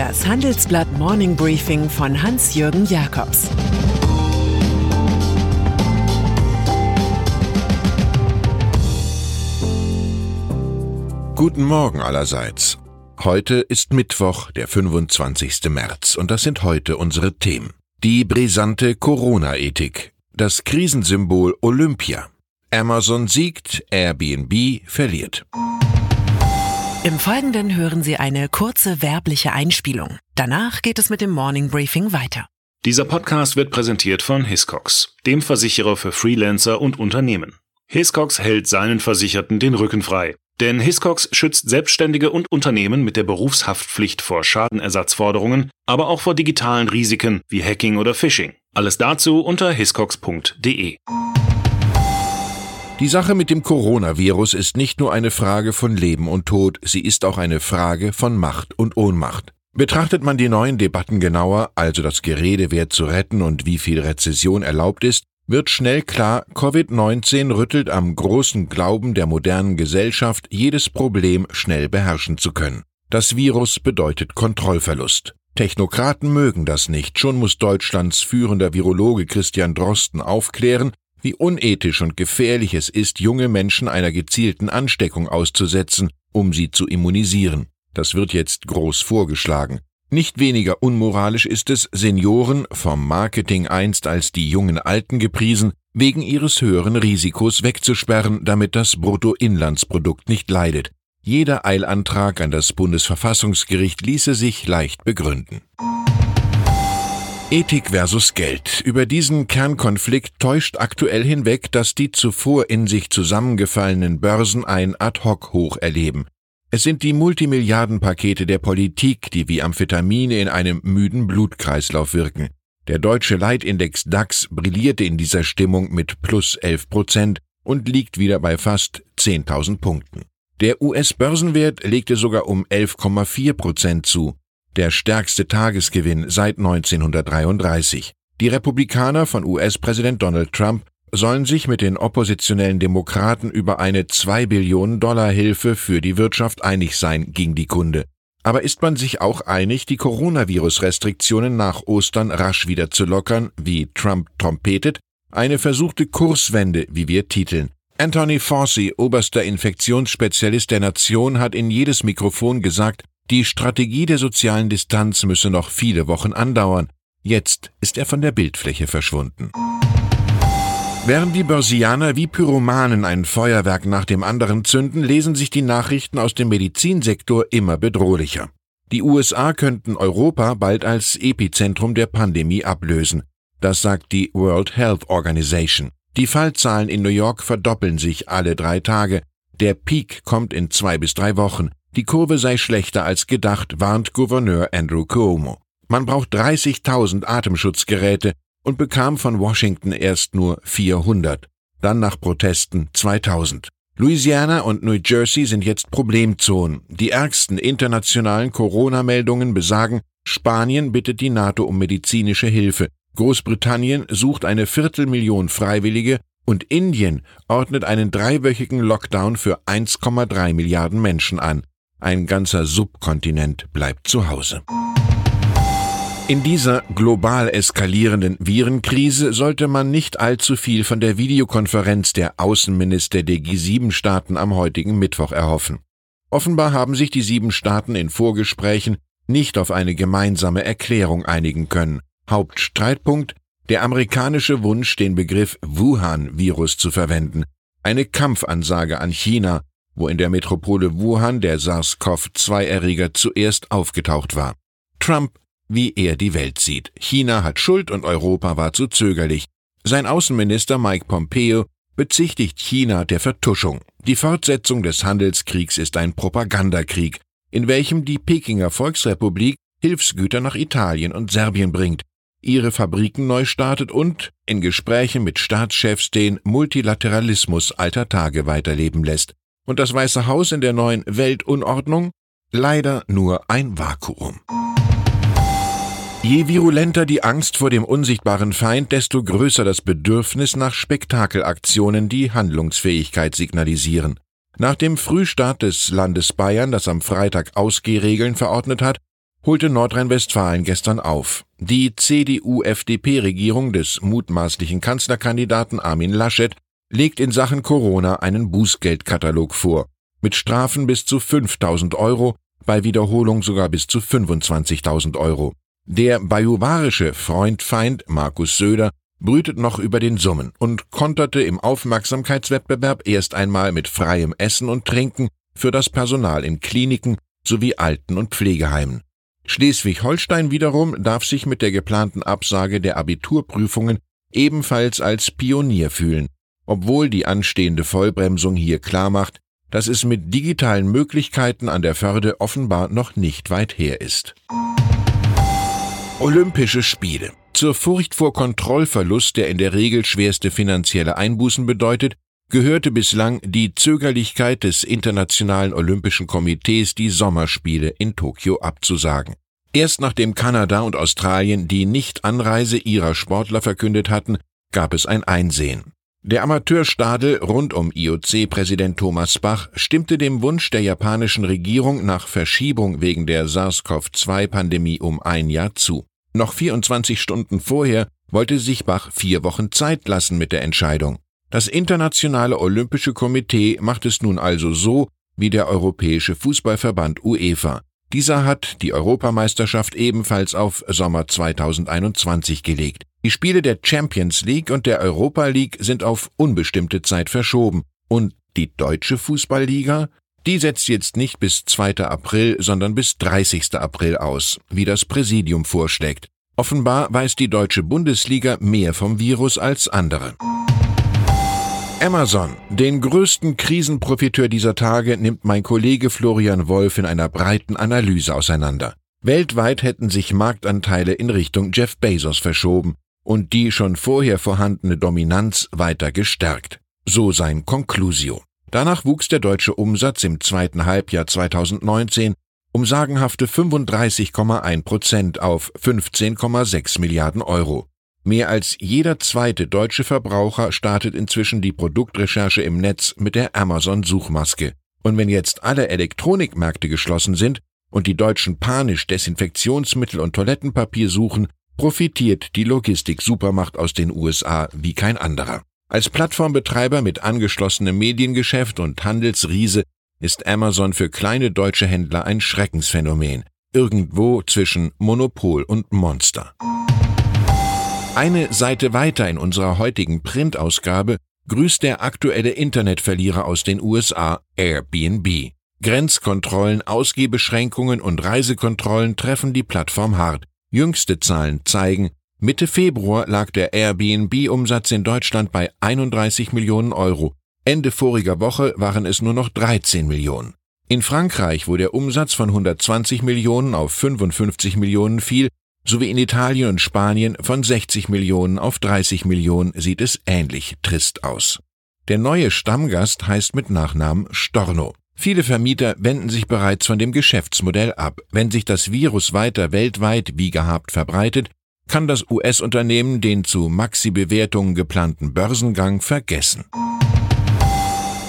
Das Handelsblatt Morning Briefing von Hans-Jürgen Jakobs Guten Morgen allerseits. Heute ist Mittwoch, der 25. März, und das sind heute unsere Themen. Die brisante Corona-Ethik, das Krisensymbol Olympia. Amazon siegt, Airbnb verliert. Im Folgenden hören Sie eine kurze werbliche Einspielung. Danach geht es mit dem Morning Briefing weiter. Dieser Podcast wird präsentiert von Hiscox, dem Versicherer für Freelancer und Unternehmen. Hiscox hält seinen Versicherten den Rücken frei. Denn Hiscox schützt Selbstständige und Unternehmen mit der Berufshaftpflicht vor Schadenersatzforderungen, aber auch vor digitalen Risiken wie Hacking oder Phishing. Alles dazu unter hiscox.de. Die Sache mit dem Coronavirus ist nicht nur eine Frage von Leben und Tod, sie ist auch eine Frage von Macht und Ohnmacht. Betrachtet man die neuen Debatten genauer, also das Gerede, wer zu retten und wie viel Rezession erlaubt ist, wird schnell klar, Covid-19 rüttelt am großen Glauben der modernen Gesellschaft, jedes Problem schnell beherrschen zu können. Das Virus bedeutet Kontrollverlust. Technokraten mögen das nicht, schon muss Deutschlands führender Virologe Christian Drosten aufklären, wie unethisch und gefährlich es ist, junge Menschen einer gezielten Ansteckung auszusetzen, um sie zu immunisieren. Das wird jetzt groß vorgeschlagen. Nicht weniger unmoralisch ist es, Senioren, vom Marketing einst als die jungen Alten gepriesen, wegen ihres höheren Risikos wegzusperren, damit das Bruttoinlandsprodukt nicht leidet. Jeder Eilantrag an das Bundesverfassungsgericht ließe sich leicht begründen. Ethik versus Geld. Über diesen Kernkonflikt täuscht aktuell hinweg, dass die zuvor in sich zusammengefallenen Börsen ein Ad-hoc-Hoch erleben. Es sind die Multimilliardenpakete der Politik, die wie Amphetamine in einem müden Blutkreislauf wirken. Der deutsche Leitindex DAX brillierte in dieser Stimmung mit plus 11 Prozent und liegt wieder bei fast 10.000 Punkten. Der US-Börsenwert legte sogar um 11,4 Prozent zu der stärkste Tagesgewinn seit 1933. Die Republikaner von US-Präsident Donald Trump sollen sich mit den oppositionellen Demokraten über eine 2 Billionen Dollar Hilfe für die Wirtschaft einig sein, ging die Kunde. Aber ist man sich auch einig, die Coronavirus-Restriktionen nach Ostern rasch wieder zu lockern, wie Trump trompetet? Eine versuchte Kurswende, wie wir titeln. Anthony Fauci, oberster Infektionsspezialist der Nation, hat in jedes Mikrofon gesagt, die Strategie der sozialen Distanz müsse noch viele Wochen andauern. Jetzt ist er von der Bildfläche verschwunden. Während die Börsianer wie Pyromanen ein Feuerwerk nach dem anderen zünden, lesen sich die Nachrichten aus dem Medizinsektor immer bedrohlicher. Die USA könnten Europa bald als Epizentrum der Pandemie ablösen. Das sagt die World Health Organization. Die Fallzahlen in New York verdoppeln sich alle drei Tage. Der Peak kommt in zwei bis drei Wochen. Die Kurve sei schlechter als gedacht, warnt Gouverneur Andrew Cuomo. Man braucht 30.000 Atemschutzgeräte und bekam von Washington erst nur 400, dann nach Protesten 2000. Louisiana und New Jersey sind jetzt Problemzonen. Die ärgsten internationalen Corona-Meldungen besagen, Spanien bittet die NATO um medizinische Hilfe, Großbritannien sucht eine Viertelmillion Freiwillige und Indien ordnet einen dreiwöchigen Lockdown für 1,3 Milliarden Menschen an. Ein ganzer Subkontinent bleibt zu Hause. In dieser global eskalierenden Virenkrise sollte man nicht allzu viel von der Videokonferenz der Außenminister der G7-Staaten am heutigen Mittwoch erhoffen. Offenbar haben sich die sieben Staaten in Vorgesprächen nicht auf eine gemeinsame Erklärung einigen können. Hauptstreitpunkt der amerikanische Wunsch, den Begriff Wuhan-Virus zu verwenden, eine Kampfansage an China, wo in der Metropole Wuhan der SARS-CoV-2-Erreger zuerst aufgetaucht war. Trump, wie er die Welt sieht. China hat Schuld und Europa war zu zögerlich. Sein Außenminister Mike Pompeo bezichtigt China der Vertuschung. Die Fortsetzung des Handelskriegs ist ein Propagandakrieg, in welchem die Pekinger Volksrepublik Hilfsgüter nach Italien und Serbien bringt, ihre Fabriken neu startet und in Gesprächen mit Staatschefs den Multilateralismus alter Tage weiterleben lässt und das Weiße Haus in der neuen Weltunordnung leider nur ein Vakuum. Je virulenter die Angst vor dem unsichtbaren Feind, desto größer das Bedürfnis nach Spektakelaktionen, die Handlungsfähigkeit signalisieren. Nach dem Frühstart des Landes Bayern, das am Freitag Ausgehregeln verordnet hat, holte Nordrhein-Westfalen gestern auf. Die CDU-FDP-Regierung des mutmaßlichen Kanzlerkandidaten Armin Laschet legt in Sachen Corona einen Bußgeldkatalog vor, mit Strafen bis zu 5000 Euro, bei Wiederholung sogar bis zu 25.000 Euro. Der bajuwarische Freund-Feind Markus Söder brütet noch über den Summen und konterte im Aufmerksamkeitswettbewerb erst einmal mit freiem Essen und Trinken für das Personal in Kliniken sowie Alten- und Pflegeheimen. Schleswig-Holstein wiederum darf sich mit der geplanten Absage der Abiturprüfungen ebenfalls als Pionier fühlen, obwohl die anstehende Vollbremsung hier klarmacht, dass es mit digitalen Möglichkeiten an der Förde offenbar noch nicht weit her ist. Olympische Spiele. Zur Furcht vor Kontrollverlust, der in der Regel schwerste finanzielle Einbußen bedeutet, gehörte bislang die Zögerlichkeit des Internationalen Olympischen Komitees, die Sommerspiele in Tokio abzusagen. Erst nachdem Kanada und Australien die Nichtanreise ihrer Sportler verkündet hatten, gab es ein Einsehen. Der Amateurstadel rund um IOC-Präsident Thomas Bach stimmte dem Wunsch der japanischen Regierung nach Verschiebung wegen der SARS-CoV-2-Pandemie um ein Jahr zu. Noch 24 Stunden vorher wollte sich Bach vier Wochen Zeit lassen mit der Entscheidung. Das Internationale Olympische Komitee macht es nun also so wie der Europäische Fußballverband UEFA. Dieser hat die Europameisterschaft ebenfalls auf Sommer 2021 gelegt. Die Spiele der Champions League und der Europa League sind auf unbestimmte Zeit verschoben. Und die deutsche Fußballliga? Die setzt jetzt nicht bis 2. April, sondern bis 30. April aus, wie das Präsidium vorschlägt. Offenbar weiß die deutsche Bundesliga mehr vom Virus als andere. Amazon, den größten Krisenprofiteur dieser Tage, nimmt mein Kollege Florian Wolf in einer breiten Analyse auseinander. Weltweit hätten sich Marktanteile in Richtung Jeff Bezos verschoben und die schon vorher vorhandene Dominanz weiter gestärkt. So sein Conclusio. Danach wuchs der deutsche Umsatz im zweiten Halbjahr 2019 um sagenhafte 35,1 Prozent auf 15,6 Milliarden Euro. Mehr als jeder zweite deutsche Verbraucher startet inzwischen die Produktrecherche im Netz mit der Amazon-Suchmaske. Und wenn jetzt alle Elektronikmärkte geschlossen sind und die Deutschen panisch Desinfektionsmittel und Toilettenpapier suchen, profitiert die Logistik-Supermacht aus den USA wie kein anderer. Als Plattformbetreiber mit angeschlossenem Mediengeschäft und Handelsriese ist Amazon für kleine deutsche Händler ein Schreckensphänomen, irgendwo zwischen Monopol und Monster. Eine Seite weiter in unserer heutigen Printausgabe grüßt der aktuelle Internetverlierer aus den USA, Airbnb. Grenzkontrollen, Ausgehbeschränkungen und Reisekontrollen treffen die Plattform hart. Jüngste Zahlen zeigen, Mitte Februar lag der Airbnb-Umsatz in Deutschland bei 31 Millionen Euro. Ende voriger Woche waren es nur noch 13 Millionen. In Frankreich, wo der Umsatz von 120 Millionen auf 55 Millionen fiel, sowie in Italien und Spanien von 60 Millionen auf 30 Millionen sieht es ähnlich trist aus. Der neue Stammgast heißt mit Nachnamen Storno. Viele Vermieter wenden sich bereits von dem Geschäftsmodell ab. Wenn sich das Virus weiter weltweit wie gehabt verbreitet, kann das US-Unternehmen den zu Maxi-Bewertungen geplanten Börsengang vergessen.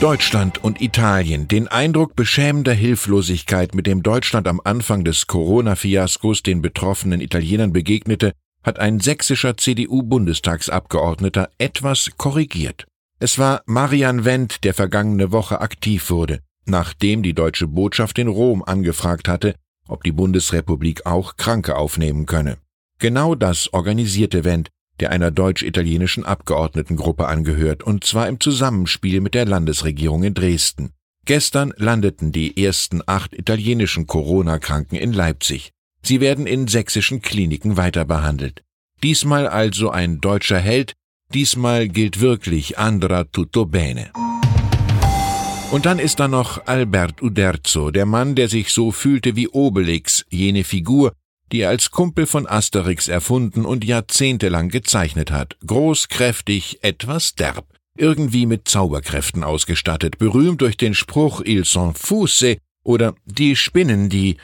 Deutschland und Italien. Den Eindruck beschämender Hilflosigkeit, mit dem Deutschland am Anfang des Corona-Fiaskos den betroffenen Italienern begegnete, hat ein sächsischer CDU-Bundestagsabgeordneter etwas korrigiert. Es war Marian Wendt, der vergangene Woche aktiv wurde nachdem die deutsche Botschaft in Rom angefragt hatte, ob die Bundesrepublik auch Kranke aufnehmen könne. Genau das organisierte Wendt, der einer deutsch-italienischen Abgeordnetengruppe angehört, und zwar im Zusammenspiel mit der Landesregierung in Dresden. Gestern landeten die ersten acht italienischen Corona-Kranken in Leipzig. Sie werden in sächsischen Kliniken weiter behandelt. Diesmal also ein deutscher Held, diesmal gilt wirklich andra tutto bene. Und dann ist da noch Albert Uderzo, der Mann, der sich so fühlte wie Obelix, jene Figur, die er als Kumpel von Asterix erfunden und jahrzehntelang gezeichnet hat. Groß, kräftig, etwas derb. Irgendwie mit Zauberkräften ausgestattet, berühmt durch den Spruch Il sont fuse oder die Spinnen, die,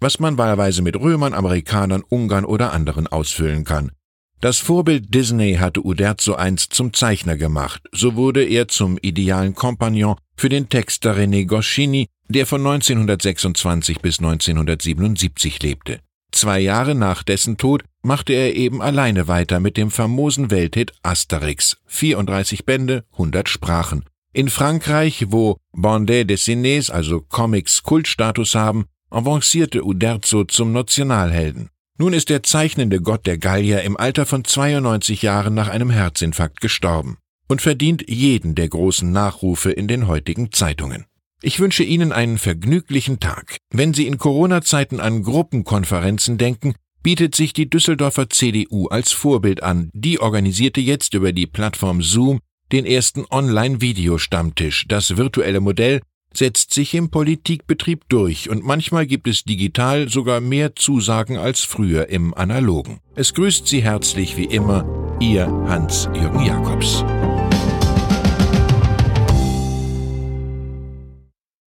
was man wahlweise mit Römern, Amerikanern, Ungarn oder anderen ausfüllen kann. Das Vorbild Disney hatte Uderzo einst zum Zeichner gemacht, so wurde er zum idealen Kompagnon für den Texter René Goscinny, der von 1926 bis 1977 lebte. Zwei Jahre nach dessen Tod machte er eben alleine weiter mit dem famosen Welthit Asterix. 34 Bände, 100 Sprachen. In Frankreich, wo Bande dessinés, also Comics, Kultstatus haben, avancierte Uderzo zum Nationalhelden. Nun ist der zeichnende Gott der Gallier im Alter von 92 Jahren nach einem Herzinfarkt gestorben und verdient jeden der großen Nachrufe in den heutigen Zeitungen. Ich wünsche Ihnen einen vergnüglichen Tag. Wenn Sie in Corona-Zeiten an Gruppenkonferenzen denken, bietet sich die Düsseldorfer CDU als Vorbild an. Die organisierte jetzt über die Plattform Zoom den ersten Online-Videostammtisch. Das virtuelle Modell setzt sich im Politikbetrieb durch und manchmal gibt es digital sogar mehr Zusagen als früher im Analogen. Es grüßt Sie herzlich wie immer Ihr Hans-Jürgen Jakobs.